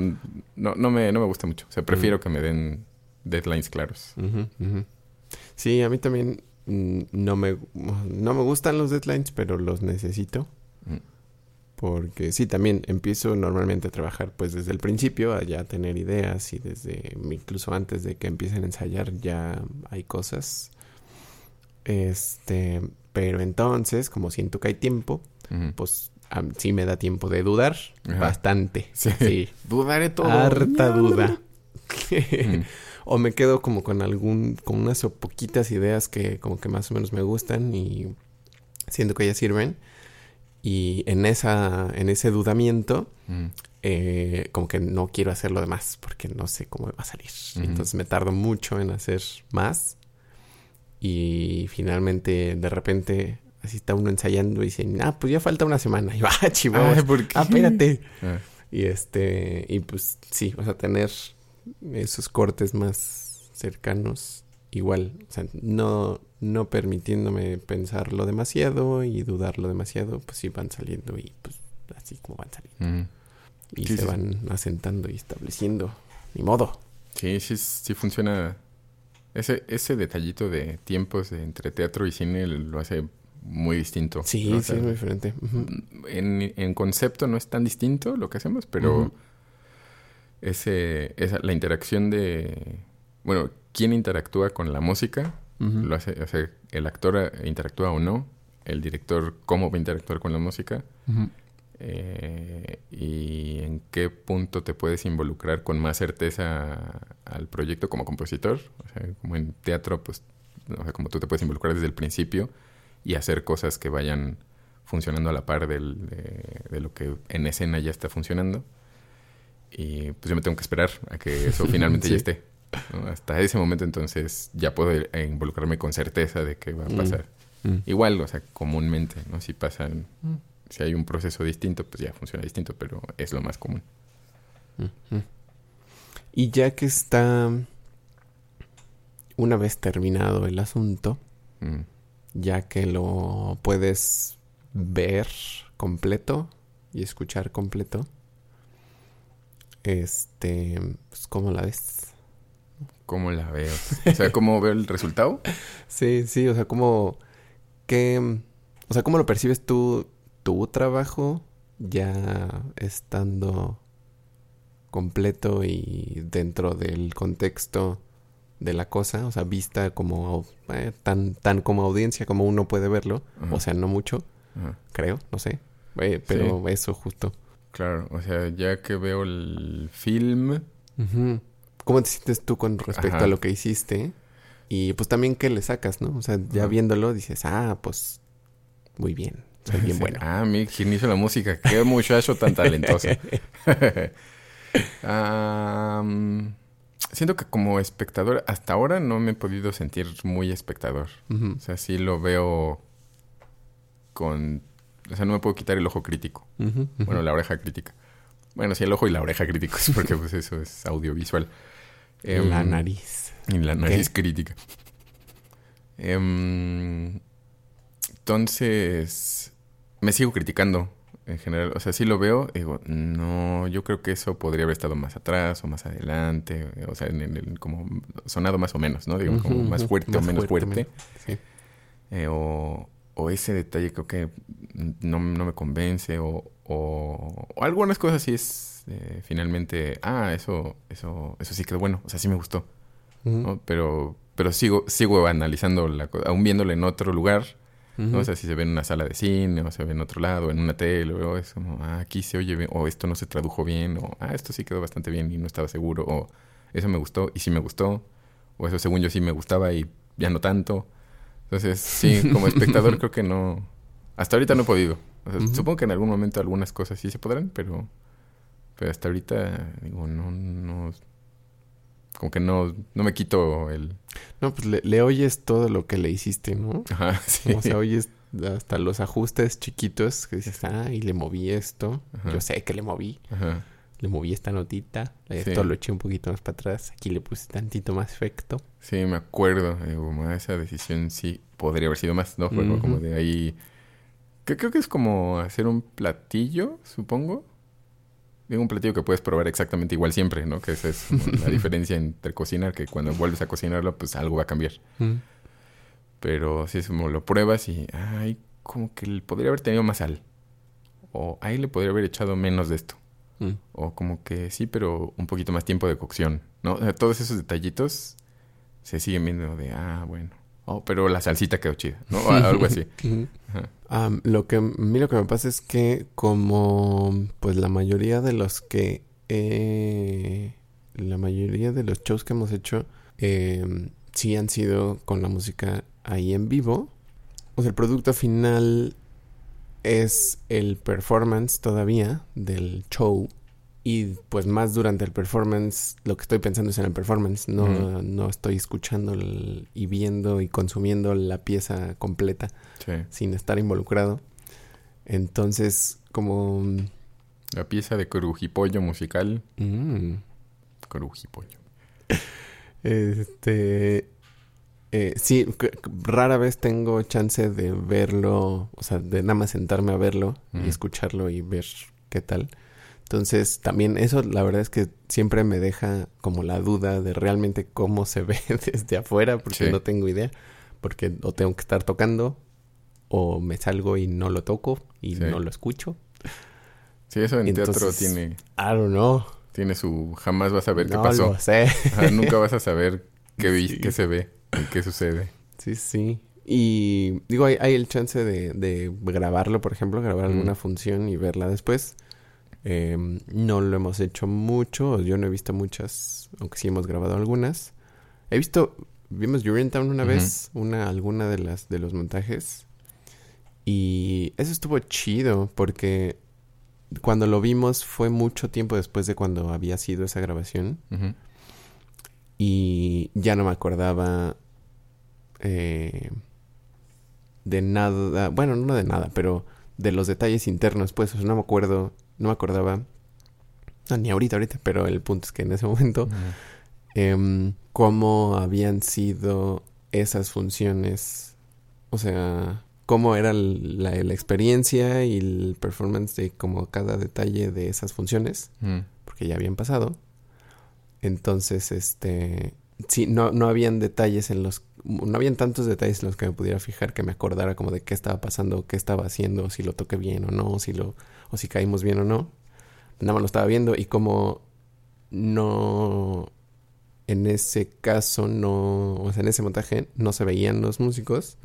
no, no, me, no me gusta mucho. O sea, prefiero que me den deadlines claros. Sí, a mí también mm, no me, no me gustan los deadlines, pero los necesito. Porque sí, también empiezo normalmente a trabajar pues desde el principio, a ya tener ideas y desde incluso antes de que empiecen a ensayar ya hay cosas. Este, pero entonces, como siento que hay tiempo, pues a- sí me da tiempo de dudar Ajá. bastante. Sí. sí. Dudaré todo. Harta duda. Mm. o me quedo como con algún, con unas o poquitas ideas que como que más o menos me gustan y siento que ya sirven. Y en esa, en ese dudamiento, Mm. eh, como que no quiero hacer lo demás porque no sé cómo va a salir. Entonces me tardo mucho en hacer más. Y finalmente, de repente, así está uno ensayando y dicen, ah, pues ya falta una semana. Y yo, ah, chihuahua. Ah, espérate. Y este, y pues sí, o sea, tener esos cortes más cercanos, igual, o sea, no, no permitiéndome pensarlo demasiado y dudarlo demasiado, pues sí van saliendo y pues así como van saliendo. mm. Y Sí, se sí, van asentando y estableciendo. Ni modo. Sí, sí, sí funciona. Ese, ese detallito de tiempos entre teatro y cine lo hace muy distinto. Sí, ¿no? O sí, es muy diferente. Ujú. en, en concepto no es tan distinto lo que hacemos, pero ese, esa, la interacción de, bueno, quién interactúa con la música, lo hace, o sea, el actor eh, interactúa o no, el director cómo va a interactuar con la música, eh, y en qué punto te puedes involucrar con más certeza al proyecto como compositor. O sea, como en teatro, pues, o sea, como tú te puedes involucrar desde el principio y hacer cosas que vayan funcionando a la par del- de, de lo que en escena ya está funcionando. Y pues yo me tengo que esperar a que eso finalmente Sí. ya esté. ¿No? Hasta ese momento entonces ya puedo involucrarme con certeza de que va a Mm. pasar. Mm. Igual, o sea, comúnmente, ¿no? Si pasan, si hay un proceso distinto, pues ya funciona distinto, pero es lo más común. Y ya que está una vez terminado el asunto, Mm. ya que lo puedes ver completo y escuchar completo, este, pues, ¿cómo la ves? ¿Cómo la veo? O sea, ¿cómo veo el resultado? Sí, sí, o sea, ¿cómo, qué, o sea, cómo lo percibes tú, tu trabajo ya estando completo y dentro del contexto de la cosa, o sea, vista como eh, tan tan como audiencia como uno puede verlo, Ajá. o sea, no mucho, Ajá. creo, no sé, eh, pero eso justo. Claro, o sea, ya que veo el film. ¿Cómo te sientes tú con respecto Ajá. a lo que hiciste? Y pues también que le sacas, ¿no? O sea, ya Ajá. viéndolo dices, ah, pues muy bien, soy bien Sí. bueno. Ah, mi quien hizo la música. Qué muchacho tan talentoso. Am, siento que como espectador, hasta ahora no me he podido sentir muy espectador. O sea, sí lo veo con... O sea, no me puedo quitar el ojo crítico. Bueno, la oreja crítica. Bueno, sí, el ojo y la oreja críticos, porque pues eso es audiovisual. Em, la nariz. y la nariz crítica. Em, entonces, me sigo criticando en general. O sea, sí lo veo. digo, no, yo creo que eso podría haber estado más atrás o más adelante. O sea, en el, como sonado más o menos, ¿no? Digamos, como más fuerte o menos fuerte. menos- Sí. Eh, o, o ese detalle creo que no, no me convence. O, o, o algunas cosas sí es eh, finalmente, ah, eso, eso, eso sí quedó bueno. O sea, sí me gustó. ¿no? Pero, pero sigo, sigo analizando la cosa, aún viéndole en otro lugar, ¿no? O sea, si se ve en una sala de cine, o se ve en otro lado, en una tele, o es como, ah, aquí se oye bien, o esto no se tradujo bien, o ah, esto sí quedó bastante bien y no estaba seguro, o eso me gustó y sí me gustó, o eso según yo sí me gustaba y ya no tanto. Entonces, sí, como espectador creo que no, hasta ahorita no he podido. O sea. Supongo que en algún momento algunas cosas sí se podrán, pero, pero hasta ahorita, digo, no, no, como que no, no me quito el... No, pues le, le oyes todo lo que le hiciste, ¿no? Ajá, sí. O sea, oyes hasta los ajustes chiquitos que dices, ah, y le moví esto. Ajá. Yo sé que le moví. Ajá. Le moví esta notita. Esto Sí. lo eché un poquito más para atrás. Aquí le puse tantito más efecto. Sí, me acuerdo. eh, "Ah, esa decisión sí podría haber sido más, ¿no? Fue como de ahí... Que creo que es como hacer un platillo, supongo. Digo, un platillo que puedes probar exactamente igual siempre, ¿no? Que esa es la diferencia entre cocinar, que cuando vuelves a cocinarlo, pues algo va a cambiar. Mm. Pero sí es como lo pruebas y, ay, como que le podría haber tenido más sal. O ahí le podría haber echado menos de esto. Mm. O como que sí, pero un poquito más tiempo de cocción, ¿no? O sea, todos esos detallitos se siguen viendo de, ah, bueno. Oh, pero la salsita quedó chida, ¿no? O algo así. Lo que a mí lo que me pasa es que como pues la mayoría de los que eh, la mayoría de los shows que hemos hecho eh, sí han sido con la música ahí en vivo. O sea, el producto final es el performance todavía del show. Y pues más durante el performance, lo que estoy pensando es en el performance. No, no estoy escuchando el- y viendo y consumiendo la pieza completa Sí. sin estar involucrado. Entonces, como... La pieza de Corujipollo musical. mm, Corujipollo. este... eh, sí, rara vez tengo chance de verlo, o sea, de nada más sentarme a verlo y escucharlo y ver qué tal. Entonces, también eso, la verdad es que siempre me deja como la duda de realmente cómo se ve desde afuera, porque Sí. no tengo idea. Porque o tengo que estar tocando, o me salgo y no lo toco y Sí. no lo escucho. Sí, eso en teatro tiene, I don't know. tiene su... Jamás vas a ver qué pasó. lo sé. Ajá, nunca vas a saber qué, vi- Sí. qué se ve y qué sucede. Sí, sí. Y digo, hay, hay el chance de, de grabarlo, por ejemplo, grabar Mm. alguna función y verla después. Eh, no lo hemos hecho mucho, yo no he visto muchas, aunque sí hemos grabado algunas. He visto, vimos Urinetown una vez, una, alguna de las de los montajes. Y eso estuvo chido porque cuando lo vimos fue mucho tiempo después de cuando había sido esa grabación. Y ya no me acordaba eh, de nada, bueno, no de nada, pero de los detalles internos, pues, no me acuerdo, no me acordaba, no, ni ahorita, ahorita, pero el punto es que en ese momento, em, cómo habían sido esas funciones, o sea, cómo era la, la experiencia y el performance de como cada detalle de esas funciones Ujú. porque ya habían pasado. Entonces, este, sí, no, no habían detalles en los, no habían tantos detalles en los que me pudiera fijar que me acordara como de qué estaba pasando, qué estaba haciendo, si lo toqué bien o no, si lo, o si caímos bien o no. Nada más lo estaba viendo y como no, en ese caso no, o sea, en ese montaje no se veían los músicos,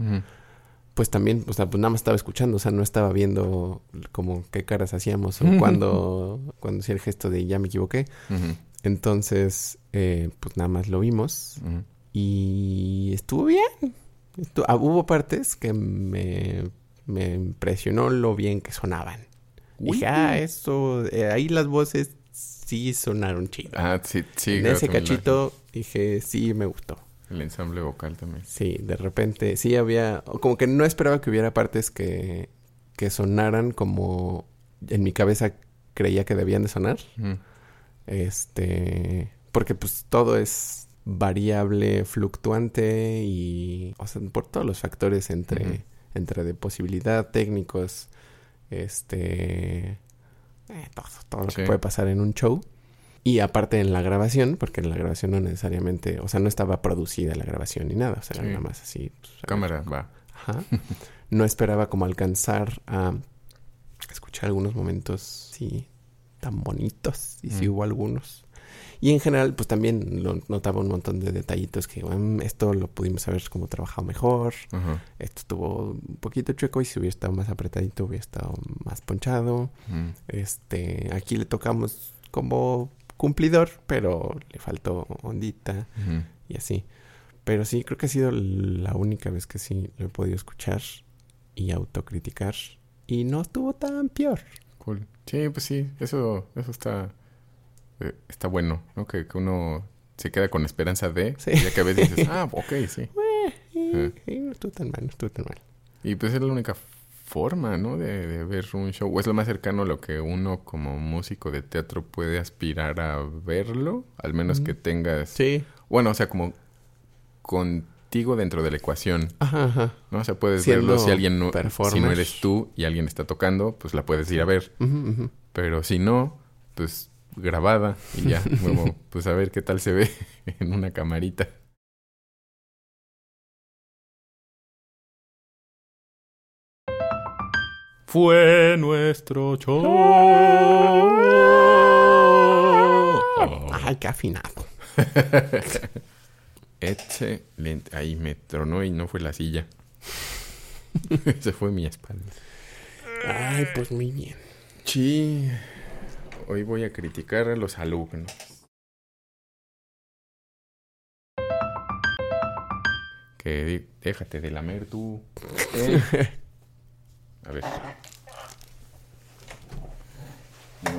pues también, o sea, pues nada más estaba escuchando, o sea, no estaba viendo como qué caras hacíamos o cuando, cuando hacía el gesto de ya me equivoqué. Entonces, eh, pues nada más lo vimos. Y estuvo bien. Ah, hubo partes que me, me impresionó lo bien que sonaban. Dije, ah, eso, eh, ahí las voces sí sonaron chido. Ah, sí, sí. en ese la- cachito dije, sí, me gustó. el ensamble vocal también. Sí, de repente, sí había, como que no esperaba que hubiera partes que, que sonaran como en mi cabeza creía que debían de sonar. Este, porque pues todo es variable, fluctuante y, o sea, por todos los factores entre, entre de posibilidad, técnicos, este, eh, todo, todo lo que Sí. puede pasar en un show. Y aparte en la grabación, porque en la grabación no necesariamente, o sea, no estaba producida la grabación ni nada, o sea, era Sí. nada más así. pues, Cámara, va. Ajá. No esperaba como alcanzar a escuchar algunos momentos, sí, tan bonitos. Y sí Mm. hubo algunos. Y en general, pues también lo notaba un montón de detallitos que, "Mm, esto lo pudimos haber como trabajado mejor. Esto estuvo un poquito chueco y si hubiera estado más apretadito hubiera estado más ponchado. Este, aquí le tocamos como cumplidor, pero le faltó ondita y así. Pero sí, creo que ha sido la única vez que sí lo he podido escuchar y autocriticar. Y no estuvo tan peor. Cool. Sí, pues sí, eso, eso está, eh, está bueno, ¿no? Que, que uno se queda con esperanza de, Sí. ya que a veces dices, ah, ok, sí. Eh, no estuvo tan mal, no estuvo tan mal. Y pues es la única forma, ¿no? De, de ver un show. O es lo más cercano a lo que uno como músico de teatro puede aspirar a verlo. Al menos que tengas... Sí. Bueno, o sea, como contigo dentro de la ecuación, Ajá, ajá. ¿no? O sea, puedes Siendo verlo si alguien no... Si no eres tú y alguien está tocando, pues la puedes ir a ver. Pero si no, pues grabada y ya, pues a ver qué tal se ve en una camarita. Fue nuestro show. Ay, qué afinado. Excelente. Ahí me tronó y no fue la silla. Se fue mi espalda. Ay, pues muy bien. Sí. Hoy voy a criticar a los alumnos. Que déjate de lamer tú. A ver. No,